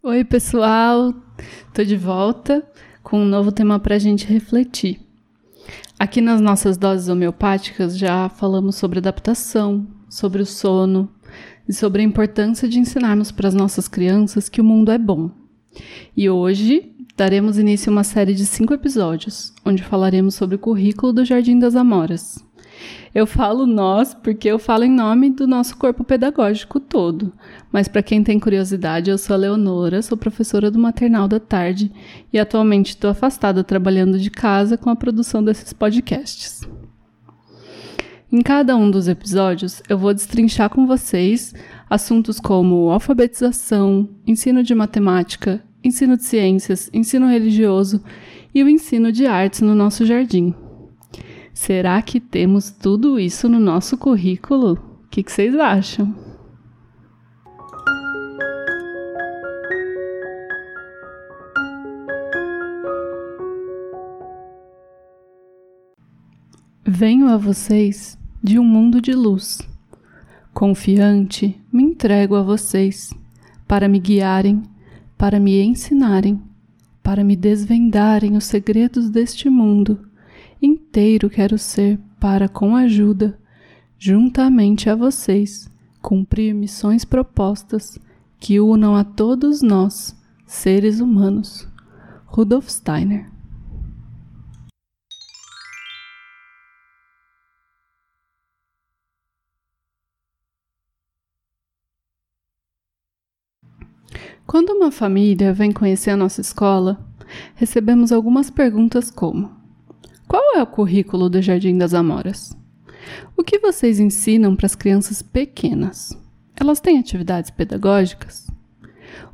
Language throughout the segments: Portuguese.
Oi, pessoal! Tô de volta com um novo tema para a gente refletir. Aqui nas nossas doses homeopáticas já falamos sobre adaptação, sobre o sono e sobre a importância de ensinarmos para as nossas crianças que o mundo é bom. E hoje daremos início a uma série de cinco episódios, onde falaremos sobre o currículo do Jardim das Amoras. Eu falo nós porque eu falo em nome do nosso corpo pedagógico todo. Mas para quem tem curiosidade, eu sou a Leonora, sou professora do maternal da tarde e atualmente estou afastada trabalhando de casa com a produção desses podcasts. Em cada um dos episódios, eu vou destrinchar com vocês assuntos como alfabetização, ensino de matemática, ensino de ciências, ensino religioso e o ensino de artes no nosso jardim. Será que temos tudo isso no nosso currículo? O que, que vocês acham? Venho a vocês de um mundo de luz. Confiante, me entrego a vocês para me guiarem, para me ensinarem, para me desvendarem os segredos deste mundo inteiro quero ser para, com ajuda, juntamente a vocês, cumprir missões propostas que unam a todos nós, seres humanos. Rudolf Steiner Quando uma família vem conhecer a nossa escola, recebemos algumas perguntas como: qual é o currículo do Jardim das Amoras? O que vocês ensinam para as crianças pequenas? Elas têm atividades pedagógicas?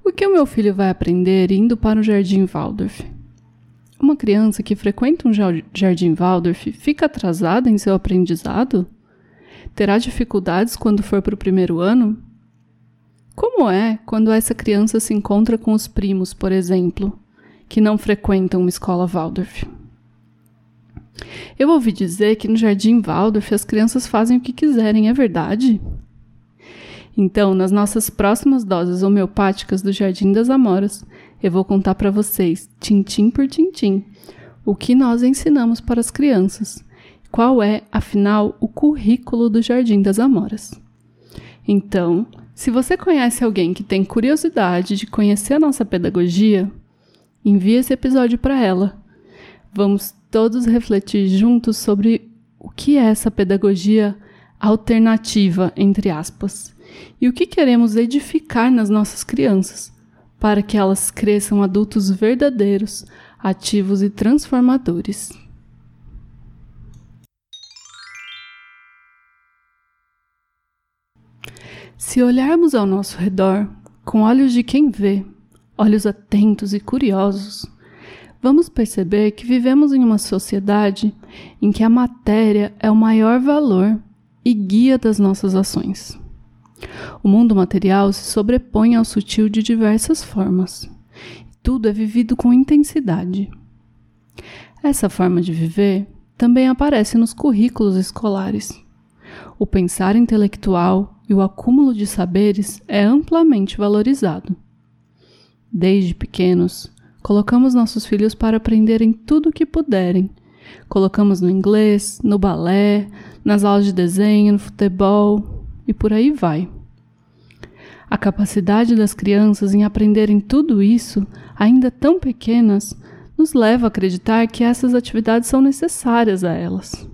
O que o meu filho vai aprender indo para o Jardim Waldorf? Uma criança que frequenta um Jardim Waldorf fica atrasada em seu aprendizado? Terá dificuldades quando for para o primeiro ano? Como é quando essa criança se encontra com os primos, por exemplo, que não frequentam uma escola Waldorf? Eu ouvi dizer que no Jardim Waldorf as crianças fazem o que quiserem, é verdade? Então, nas nossas próximas doses homeopáticas do Jardim das Amoras, eu vou contar para vocês, tintim por tintim, o que nós ensinamos para as crianças. Qual é, afinal, o currículo do Jardim das Amoras? Então, se você conhece alguém que tem curiosidade de conhecer a nossa pedagogia, envie esse episódio para ela. Vamos todos refletir juntos sobre o que é essa pedagogia alternativa, entre aspas, e o que queremos edificar nas nossas crianças, para que elas cresçam adultos verdadeiros, ativos e transformadores. Se olharmos ao nosso redor com olhos de quem vê, olhos atentos e curiosos, vamos perceber que vivemos em uma sociedade em que a matéria é o maior valor e guia das nossas ações. O mundo material se sobrepõe ao sutil de diversas formas. Tudo é vivido com intensidade. Essa forma de viver também aparece nos currículos escolares. O pensar intelectual e o acúmulo de saberes é amplamente valorizado. Desde pequenos, Colocamos nossos filhos para aprenderem tudo o que puderem. Colocamos no inglês, no balé, nas aulas de desenho, no futebol e por aí vai. A capacidade das crianças em aprenderem tudo isso, ainda tão pequenas, nos leva a acreditar que essas atividades são necessárias a elas.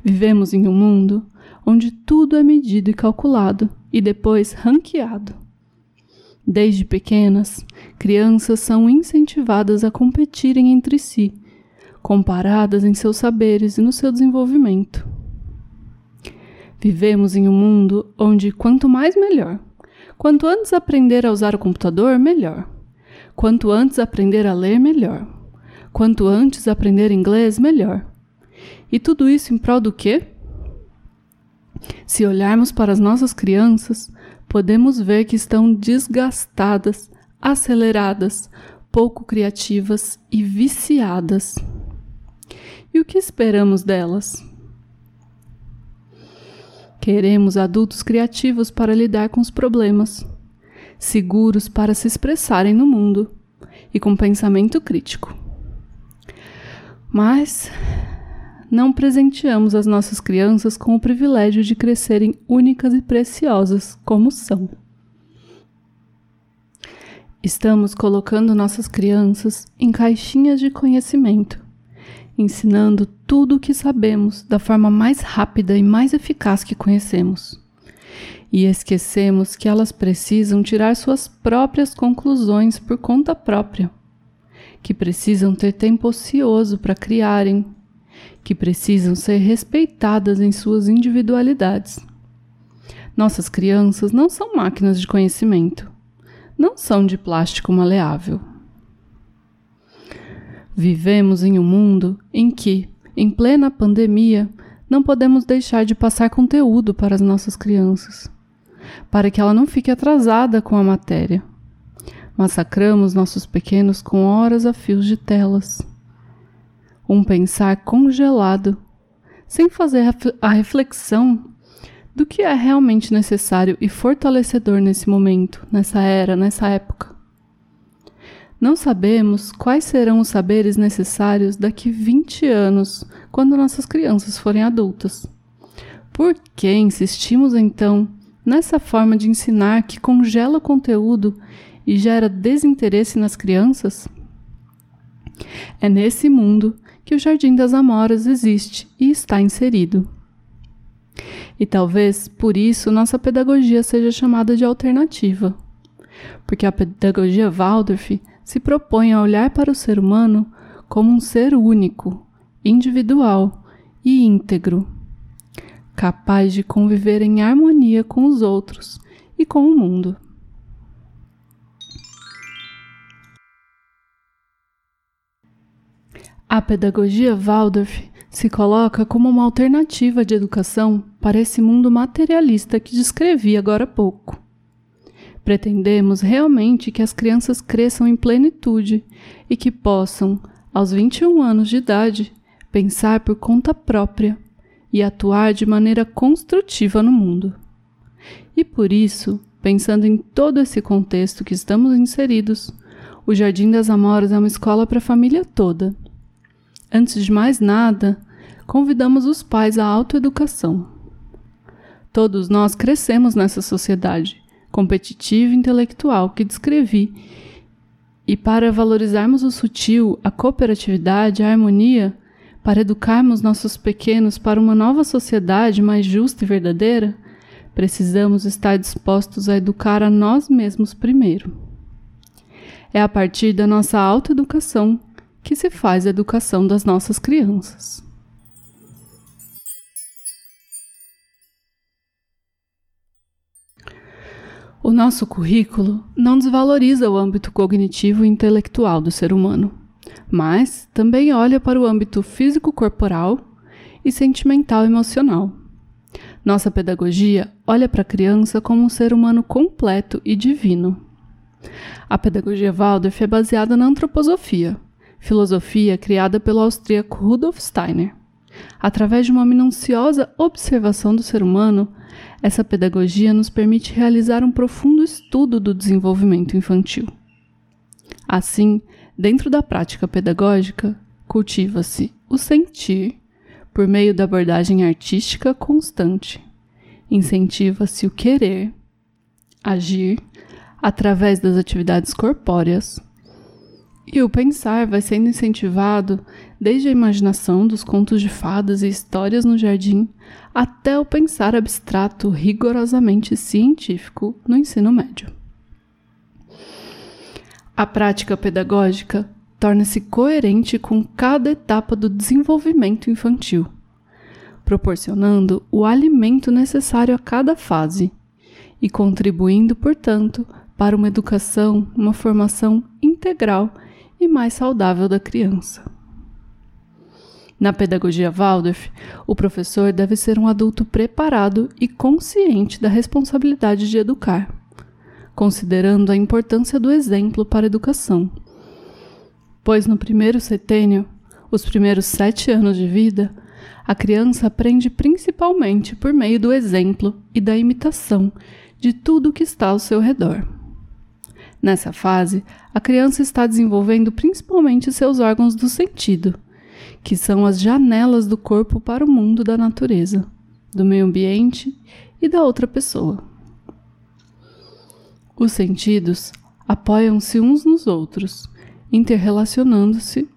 Vivemos em um mundo onde tudo é medido e calculado e depois ranqueado. Desde pequenas, crianças são incentivadas a competirem entre si, comparadas em seus saberes e no seu desenvolvimento. Vivemos em um mundo onde quanto mais melhor. Quanto antes aprender a usar o computador, melhor. Quanto antes aprender a ler, melhor. Quanto antes aprender inglês, melhor. E tudo isso em prol do quê? Se olharmos para as nossas crianças, podemos ver que estão desgastadas, aceleradas, pouco criativas e viciadas. E o que esperamos delas? Queremos adultos criativos para lidar com os problemas. seguros para se expressarem no mundo e com pensamento crítico. Mas não presenteamos as nossas crianças com o privilégio de crescerem únicas e preciosas como são. Estamos colocando nossas crianças em caixinhas de conhecimento, ensinando tudo o que sabemos da forma mais rápida e mais eficaz que conhecemos. E esquecemos que elas precisam tirar suas próprias conclusões por conta própria, que precisam ter tempo ocioso para criarem, que precisam ser respeitadas em suas individualidades. Nossas crianças não são máquinas de conhecimento não são de plástico maleável. Vivemos em um mundo em que, em plena pandemia, não podemos deixar de passar conteúdo para as nossas crianças, para que ela não fique atrasada com a matéria. Massacramos nossos pequenos com horas a fios de telas. Um pensar congelado, sem fazer a reflexão do que é realmente necessário e fortalecedor nesse momento, nessa era, nessa época. Não sabemos quais serão os saberes necessários daqui 20 anos, quando nossas crianças forem adultas. Por que insistimos então nessa forma de ensinar que congela o conteúdo e gera desinteresse nas crianças? É nesse mundo que o Jardim das Amoras existe e está inserido. E talvez por isso nossa pedagogia seja chamada de alternativa. Porque a pedagogia Waldorf se propõe a olhar para o ser humano como um ser único, individual e íntegro, capaz de conviver em harmonia com os outros e com o mundo. A pedagogia Waldorf se coloca como uma alternativa de educação para esse mundo materialista que descrevi agora há pouco. Pretendemos realmente que as crianças cresçam em plenitude e que possam, aos 21 anos de idade, pensar por conta própria e atuar de maneira construtiva no mundo. E por isso, pensando em todo esse contexto que estamos inseridos, o Jardim das Amoras é uma escola para a família toda Antes de mais nada, convidamos os pais à autoeducação. Todos nós crescemos nessa sociedade competitiva e intelectual que descrevi, e para valorizarmos o sutil, a cooperatividade, a harmonia, para educarmos nossos pequenos para uma nova sociedade mais justa e verdadeira, precisamos estar dispostos a educar a nós mesmos primeiro. É a partir da nossa autoeducação que se faz a educação das nossas crianças. O nosso currículo não desvaloriza o âmbito cognitivo e intelectual do ser humano, mas também olha para o âmbito físico-corporal e sentimental-emocional. Nossa pedagogia olha para a criança como um ser humano completo e divino. A pedagogia Waldorf é baseada na antroposofia, filosofia criada pelo austríaco Rudolf Steiner. Através de uma minuciosa observação do ser humano, essa pedagogia nos permite realizar um profundo estudo do desenvolvimento infantil. Assim, dentro da prática pedagógica, cultiva-se o sentir por meio da abordagem artística constante. Incentiva-se o querer, agir através das atividades corpóreas, e o pensar vai sendo incentivado desde a imaginação dos contos de fadas e histórias no jardim até o pensar abstrato rigorosamente científico no ensino médio. A prática pedagógica torna-se coerente com cada etapa do desenvolvimento infantil, proporcionando o alimento necessário a cada fase e contribuindo, portanto, para uma educação, uma formação integral e mais saudável da criança. Na pedagogia Waldorf, o professor deve ser um adulto preparado e consciente da responsabilidade de educar, considerando a importância do exemplo para a educação. Pois no primeiro setênio, os primeiros sete anos de vida, a criança aprende principalmente por meio do exemplo e da imitação de tudo que está ao seu redor. Nessa fase, a criança está desenvolvendo principalmente seus órgãos do sentido, que são as janelas do corpo para o mundo da natureza, do meio ambiente e da outra pessoa. Os sentidos apoiam-se uns nos outros, interrelacionando-se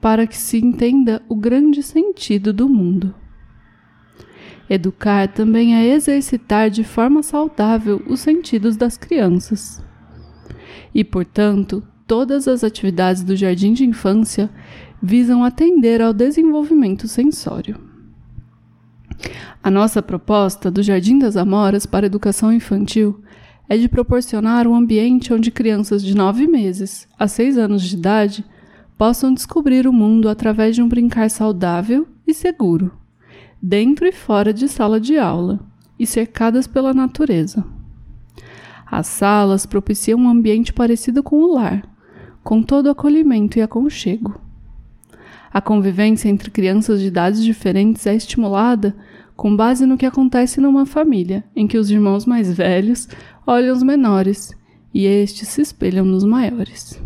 para que se entenda o grande sentido do mundo. Educar também é exercitar de forma saudável os sentidos das crianças. E, portanto, todas as atividades do jardim de infância visam atender ao desenvolvimento sensório. A nossa proposta do Jardim das Amoras para educação infantil é de proporcionar um ambiente onde crianças de nove meses a seis anos de idade possam descobrir o mundo através de um brincar saudável e seguro, dentro e fora de sala de aula, e cercadas pela natureza. As salas propiciam um ambiente parecido com o lar, com todo acolhimento e aconchego. A convivência entre crianças de idades diferentes é estimulada com base no que acontece numa família, em que os irmãos mais velhos olham os menores e estes se espelham nos maiores.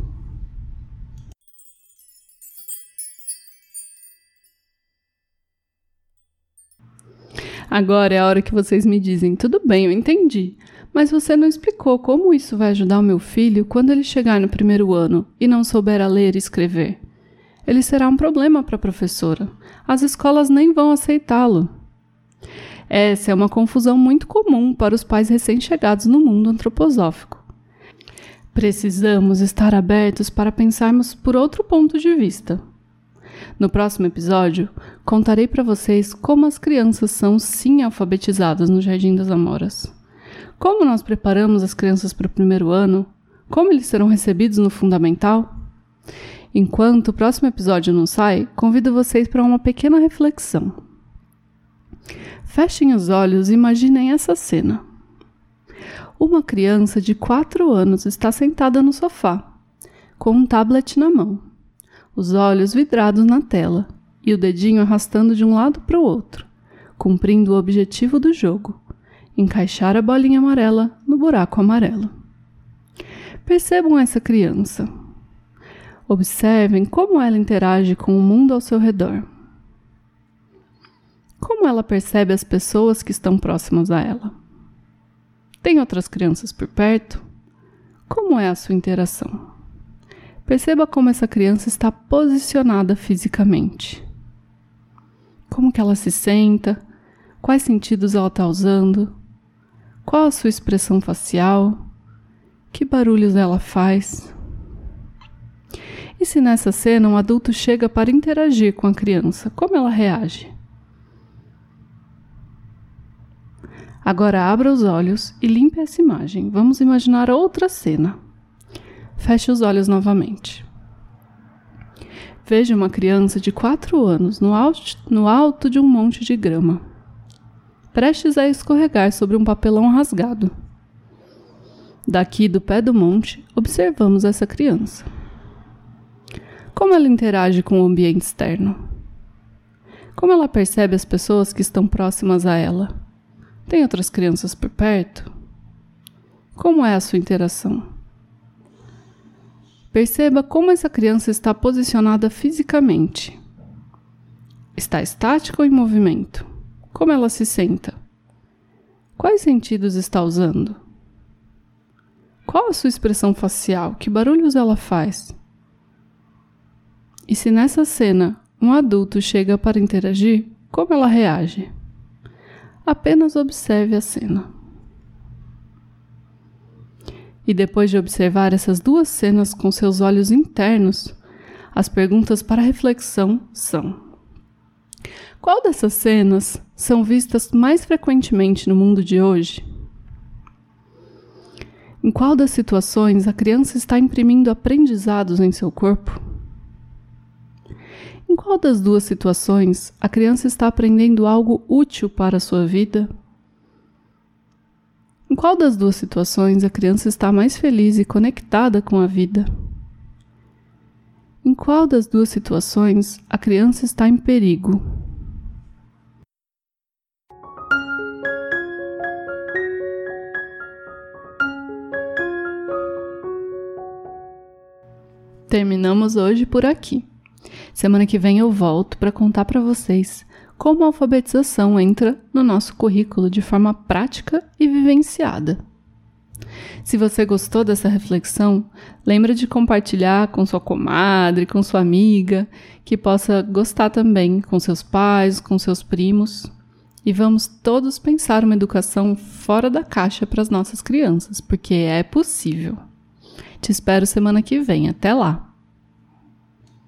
Agora é a hora que vocês me dizem: tudo bem, eu entendi, mas você não explicou como isso vai ajudar o meu filho quando ele chegar no primeiro ano e não souber a ler e escrever. Ele será um problema para a professora. As escolas nem vão aceitá-lo. Essa é uma confusão muito comum para os pais recém-chegados no mundo antroposófico. Precisamos estar abertos para pensarmos por outro ponto de vista. No próximo episódio, contarei para vocês como as crianças são sim alfabetizadas no Jardim das Amoras. Como nós preparamos as crianças para o primeiro ano? Como eles serão recebidos no fundamental? Enquanto o próximo episódio não sai, convido vocês para uma pequena reflexão. Fechem os olhos e imaginem essa cena. Uma criança de 4 anos está sentada no sofá, com um tablet na mão os olhos vidrados na tela e o dedinho arrastando de um lado para o outro, cumprindo o objetivo do jogo: encaixar a bolinha amarela no buraco amarelo. Percebam essa criança. Observem como ela interage com o mundo ao seu redor. Como ela percebe as pessoas que estão próximas a ela? Tem outras crianças por perto? Como é a sua interação? Perceba como essa criança está posicionada fisicamente. Como que ela se senta, quais sentidos ela está usando, qual a sua expressão facial, que barulhos ela faz. E se nessa cena um adulto chega para interagir com a criança, como ela reage? Agora abra os olhos e limpe essa imagem. Vamos imaginar outra cena. Feche os olhos novamente. Veja uma criança de quatro anos no alto, no alto de um monte de grama, prestes a escorregar sobre um papelão rasgado. Daqui do pé do monte, observamos essa criança. Como ela interage com o ambiente externo? Como ela percebe as pessoas que estão próximas a ela? Tem outras crianças por perto? Como é a sua interação? Perceba como essa criança está posicionada fisicamente. Está estática ou em movimento? Como ela se senta? Quais sentidos está usando? Qual a sua expressão facial? Que barulhos ela faz? E se nessa cena um adulto chega para interagir, como ela reage? Apenas observe a cena. E depois de observar essas duas cenas com seus olhos internos, as perguntas para reflexão são: Qual dessas cenas são vistas mais frequentemente no mundo de hoje? Em qual das situações a criança está imprimindo aprendizados em seu corpo? Em qual das duas situações a criança está aprendendo algo útil para a sua vida? Em qual das duas situações a criança está mais feliz e conectada com a vida? Em qual das duas situações a criança está em perigo? Terminamos hoje por aqui. Semana que vem eu volto para contar para vocês como a alfabetização entra no nosso currículo de forma prática e vivenciada. Se você gostou dessa reflexão, lembra de compartilhar com sua comadre, com sua amiga, que possa gostar também, com seus pais, com seus primos. E vamos todos pensar uma educação fora da caixa para as nossas crianças, porque é possível. Te espero semana que vem. Até lá!